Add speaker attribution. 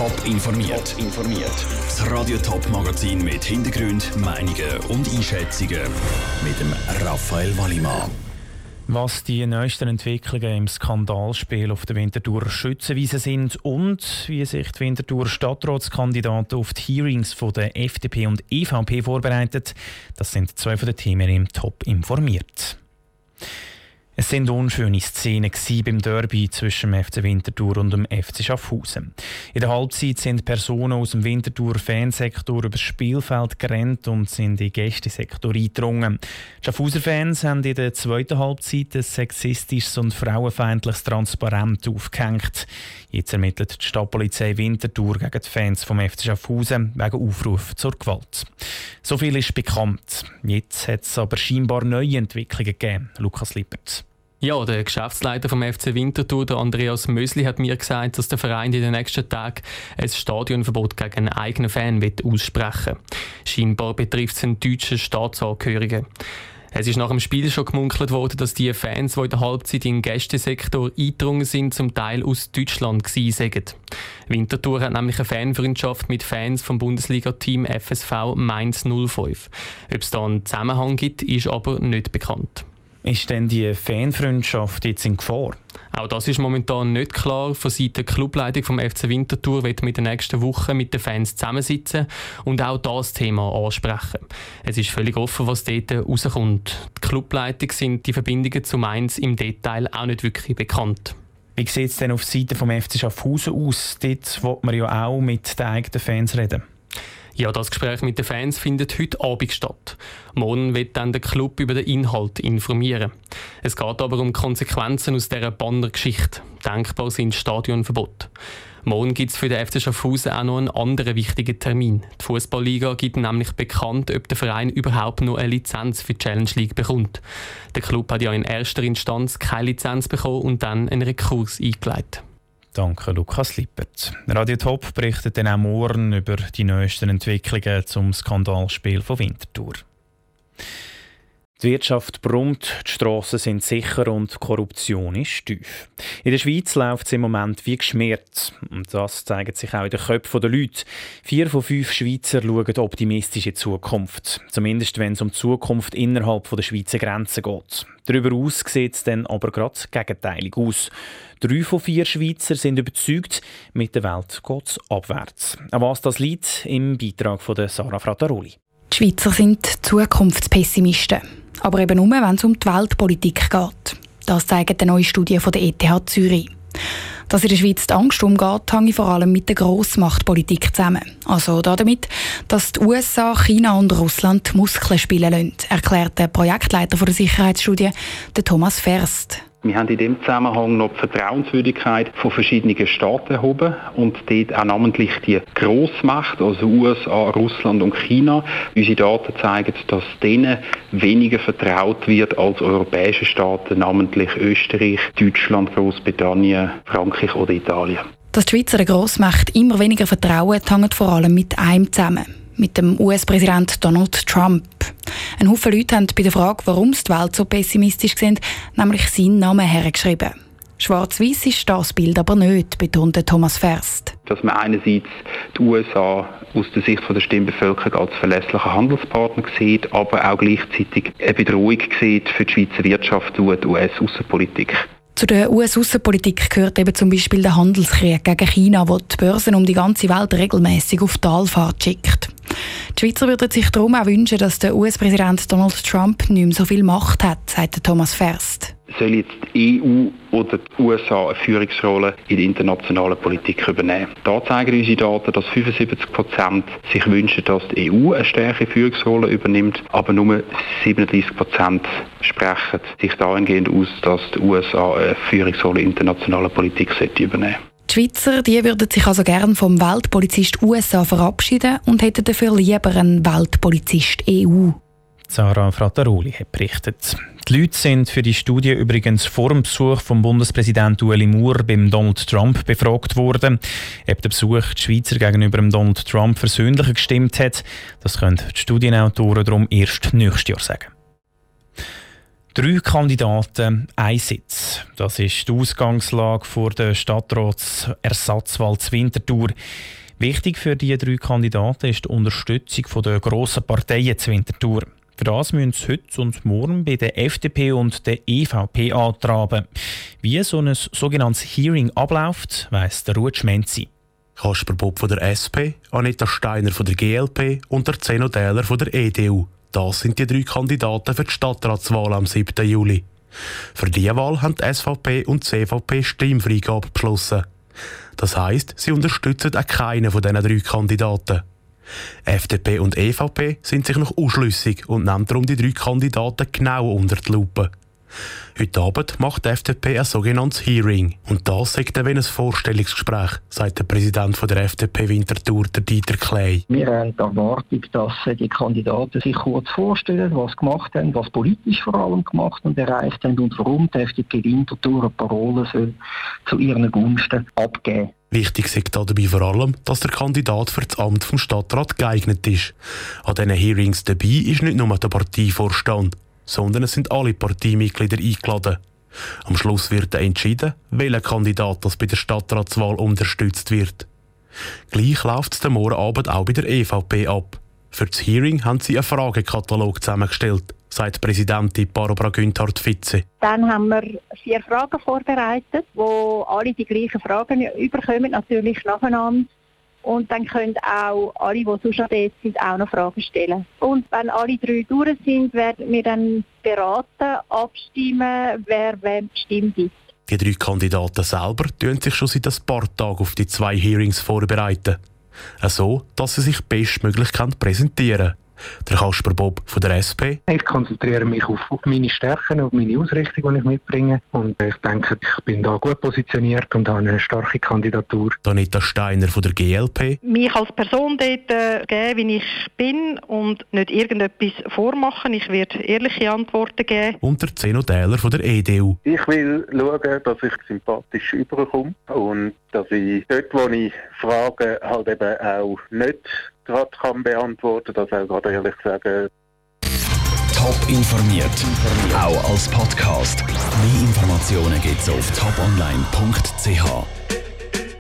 Speaker 1: Top informiert. informiert. Das Radio Top Magazin mit Hintergrund, Meinungen und Einschätzungen mit dem Raphael Wallimann.
Speaker 2: Was die neuesten Entwicklungen im Skandalspiel auf der Winterthur Schützenwiese sind und wie sich die Winterthur Stadtratskandidaten auf die Hearings von der FDP und EVP vorbereitet, das sind zwei von den Themen im Top informiert. Es sind unschöne Szenen beim Derby zwischen dem FC Winterthur und dem FC Schaffhausen. In der Halbzeit sind Personen aus dem Winterthur Fansektor über das Spielfeld gerannt und sind in den Gästesektor eingedrungen. Die Schaffhauser Fans haben in der zweiten Halbzeit ein sexistisches und frauenfeindliches Transparent aufgehängt. Jetzt ermittelt die Stadtpolizei Winterthur gegen die Fans vom FC Schaffhausen wegen Aufruf zur Gewalt. So viel ist bekannt. Jetzt hat es aber scheinbar neue Entwicklungen gegeben. Lukas Lippert.
Speaker 3: Ja, der Geschäftsleiter vom FC Winterthur, der Andreas Mösli, hat mir gesagt, dass der Verein in den nächsten Tagen ein Stadionverbot gegen einen eigenen Fan wird aussprechen Scheinbar betrifft es einen deutschen Staatsangehörigen. Es ist nach dem Spiel schon gemunkelt worden, dass die Fans, die in der Halbzeit im Gästesektor eingedrungen sind, zum Teil aus Deutschland gewesen Winterthur hat nämlich eine Fanfreundschaft mit Fans vom Bundesliga-Team FSV Mainz 05. Ob es da einen Zusammenhang gibt, ist aber nicht bekannt.
Speaker 2: Ist denn die Fanfreundschaft jetzt in Gefahr?
Speaker 3: Auch das ist momentan nicht klar. Von Seiten der Clubleitung vom FC Winterthur wird mit den nächsten Wochen mit den Fans zusammensitzen und auch das Thema ansprechen. Es ist völlig offen, was dort rauskommt. Die Clubleitung sind die Verbindungen zu Mainz im Detail auch nicht wirklich bekannt.
Speaker 2: Wie sieht es denn auf Seite vom FC Schaffhausen aus? Dort will man ja auch mit den eigenen Fans reden.
Speaker 3: Ja, das Gespräch mit den Fans findet heute Abend statt. Morgen wird dann der Club über den Inhalt informieren. Es geht aber um Konsequenzen aus dieser Banner-Geschichte. Denkbar sind Stadionverbot. Morgen gibt es für den FC Schaffhausen auch noch einen anderen wichtigen Termin. Die Fußballliga gibt nämlich bekannt, ob der Verein überhaupt noch eine Lizenz für die Challenge League bekommt. Der Club hat ja in erster Instanz keine Lizenz bekommen und dann einen Rekurs eingeleitet.
Speaker 2: Danke, Lukas Lippert. Radio Top berichtet dann auch morgen über die neuesten Entwicklungen zum Skandalspiel von Winterthur. Die Wirtschaft brummt, die Strassen sind sicher und die Korruption ist tief. In der Schweiz läuft es im Moment wie geschmiert. Und das zeigt sich auch in den Köpfen der Leute. Vier von fünf Schweizer schauen optimistisch in die Zukunft. Zumindest wenn es um die Zukunft innerhalb der Schweizer Grenzen geht. Darüber aus sieht es dann aber gerade gegenteilig aus. Drei von vier Schweizer sind überzeugt, mit der Welt geht es abwärts. An was das liegt, im Beitrag von Sarah Frattaroli.
Speaker 4: Die Schweizer sind Zukunftspessimisten. Aber eben nur, wenn es um die Weltpolitik geht. Das zeigt eine neue Studie von der ETH Zürich. Dass in der Schweiz die Angst umgeht, hängt vor allem mit der Grossmachtpolitik zusammen. Also damit, dass die USA, China und Russland Muskeln spielen lassen, erklärt der Projektleiter der Sicherheitsstudie, Thomas Ferst.
Speaker 5: Wir haben in dem Zusammenhang noch die Vertrauenswürdigkeit von verschiedenen Staaten erhoben und dort auch namentlich die Grossmacht, also USA, Russland und China. Unsere Daten zeigen, dass denen weniger vertraut wird als europäische Staaten, namentlich Österreich, Deutschland, Großbritannien, Frankreich oder Italien.
Speaker 4: Dass die Schweizer der Grossmacht immer weniger vertrauen, hängt vor allem mit einem zusammen, mit dem US-Präsident Donald Trump. Ein Haufen Leute haben bei der Frage, warum die Welt so pessimistisch sind, nämlich seinen Namen hergeschrieben. Schwarz-Weiß ist das Bild aber nicht, betonte Thomas Ferst.
Speaker 5: Dass man einerseits die USA aus der Sicht der Stimmbevölkerung als verlässlichen Handelspartner sieht, aber auch gleichzeitig eine Bedrohung sieht für die Schweizer Wirtschaft und die US-Außenpolitik.
Speaker 4: Zu der US-Außenpolitik gehört eben zum Beispiel der Handelskrieg gegen China, wo die Börsen um die ganze Welt regelmäßig auf Talfahrt schickt. Die Schweizer würden sich darum auch wünschen, dass der US-Präsident Donald Trump nicht mehr so viel Macht hat, sagt Thomas Ferst.
Speaker 5: Soll jetzt die EU oder die USA eine Führungsrolle in der internationalen Politik übernehmen? Da zeigen unsere Daten, dass 75 Prozent sich wünschen, dass die EU eine stärkere Führungsrolle übernimmt, aber nur 37 Prozent sprechen sich dahingehend aus, dass die USA eine Führungsrolle in internationaler Politik übernehmen sollte.
Speaker 4: Die Schweizer die würden sich also gern vom Weltpolizist USA verabschieden und hätten dafür lieber einen Weltpolizist EU.
Speaker 2: Sarah Frattaroli hat berichtet. Die Leute sind für die Studie übrigens vor dem Besuch vom Bundespräsident Ueli Moore beim Donald Trump befragt worden. Ob der Besuch die Schweizer gegenüber dem Donald Trump versöhnlicher gestimmt hat, das können die Studienautoren darum erst nächstes Jahr sagen. Drei Kandidaten, ein Sitz. Das ist die Ausgangslage vor der Stadtratsersatzwahl Winterthur. Wichtig für die drei Kandidaten ist die Unterstützung der grossen Parteien Winterthur. Für das müssen sie heute und morgen bei der FDP und der EVP antraben. Wie so ein sogenanntes Hearing abläuft, weiss der Ruud Schmenzi.
Speaker 6: Kasper Bob von der SP, Anita Steiner von der GLP und der Zeno Dähler von der EDU. Das sind die drei Kandidaten für die Stadtratswahl am 7. Juli. Für diese Wahl haben die SVP und die CVP Stimmfreigabe beschlossen. Das heisst, sie unterstützen auch keinen von diesen drei Kandidaten. FDP und EVP sind sich noch unschlüssig und nehmen darum die drei Kandidaten genau unter die Lupe. Heute Abend macht die FDP ein sogenanntes Hearing. Und das sagt dann wie ein Vorstellungsgespräch, sagt der Präsident der FDP Winterthur, der Dieter Klei.
Speaker 7: Wir haben die Erwartung, dass die Kandidaten sich kurz vorstellen, was gemacht haben, was politisch vor allem gemacht und erreicht haben und warum die FDP Winterthur eine Parole soll zu ihren Gunsten abgeben
Speaker 6: Wichtig ist dabei vor allem, dass der Kandidat für das Amt vom Stadtrat geeignet ist. An diesen Hearings dabei ist nicht nur der Parteivorstand, sondern es sind alle Parteimitglieder eingeladen. Am Schluss wird entschieden, welcher Kandidat das bei der Stadtratswahl unterstützt wird. Gleich läuft es morgen Abend auch bei der EVP ab. Für das Hearing haben sie einen Fragekatalog zusammengestellt, sagt Präsidentin Barbara Günthardt-Fitze.
Speaker 8: Dann haben wir vier Fragen vorbereitet, wo alle die gleichen Fragen überkommen, natürlich nacheinander. Und dann können auch alle, die sonst noch dort sind, auch noch Fragen stellen. Und wenn alle drei durch sind, werden wir dann beraten, abstimmen, wer wem die Stimme gibt.
Speaker 6: Die drei Kandidaten selber tun sich schon seit ein paar Tagen auf die zwei Hearings vorbereiten. So, dass sie sich bestmöglich präsentieren können. Der Kasper Bob von der SP.
Speaker 9: Ich konzentriere mich auf, auf meine Stärken, auf meine Ausrichtung, die ich mitbringe. Und ich denke, ich bin da gut positioniert und habe eine starke Kandidatur.
Speaker 6: Donita Steiner von der GLP.
Speaker 10: Mich als Person dort äh, geben, wie ich bin und nicht irgendetwas vormachen. Ich werde ehrliche Antworten geben.
Speaker 6: Und der Zeno Dähler von der EDU.
Speaker 11: Ich will schauen, dass ich sympathisch überkomme und dass ich dort, wo ich Fragen halt eben auch nicht gerade kann beantworten kann, das auch gerade ehrlich sagen.
Speaker 1: Top informiert, auch als Podcast. Mehr Informationen gibt es auf toponline.ch.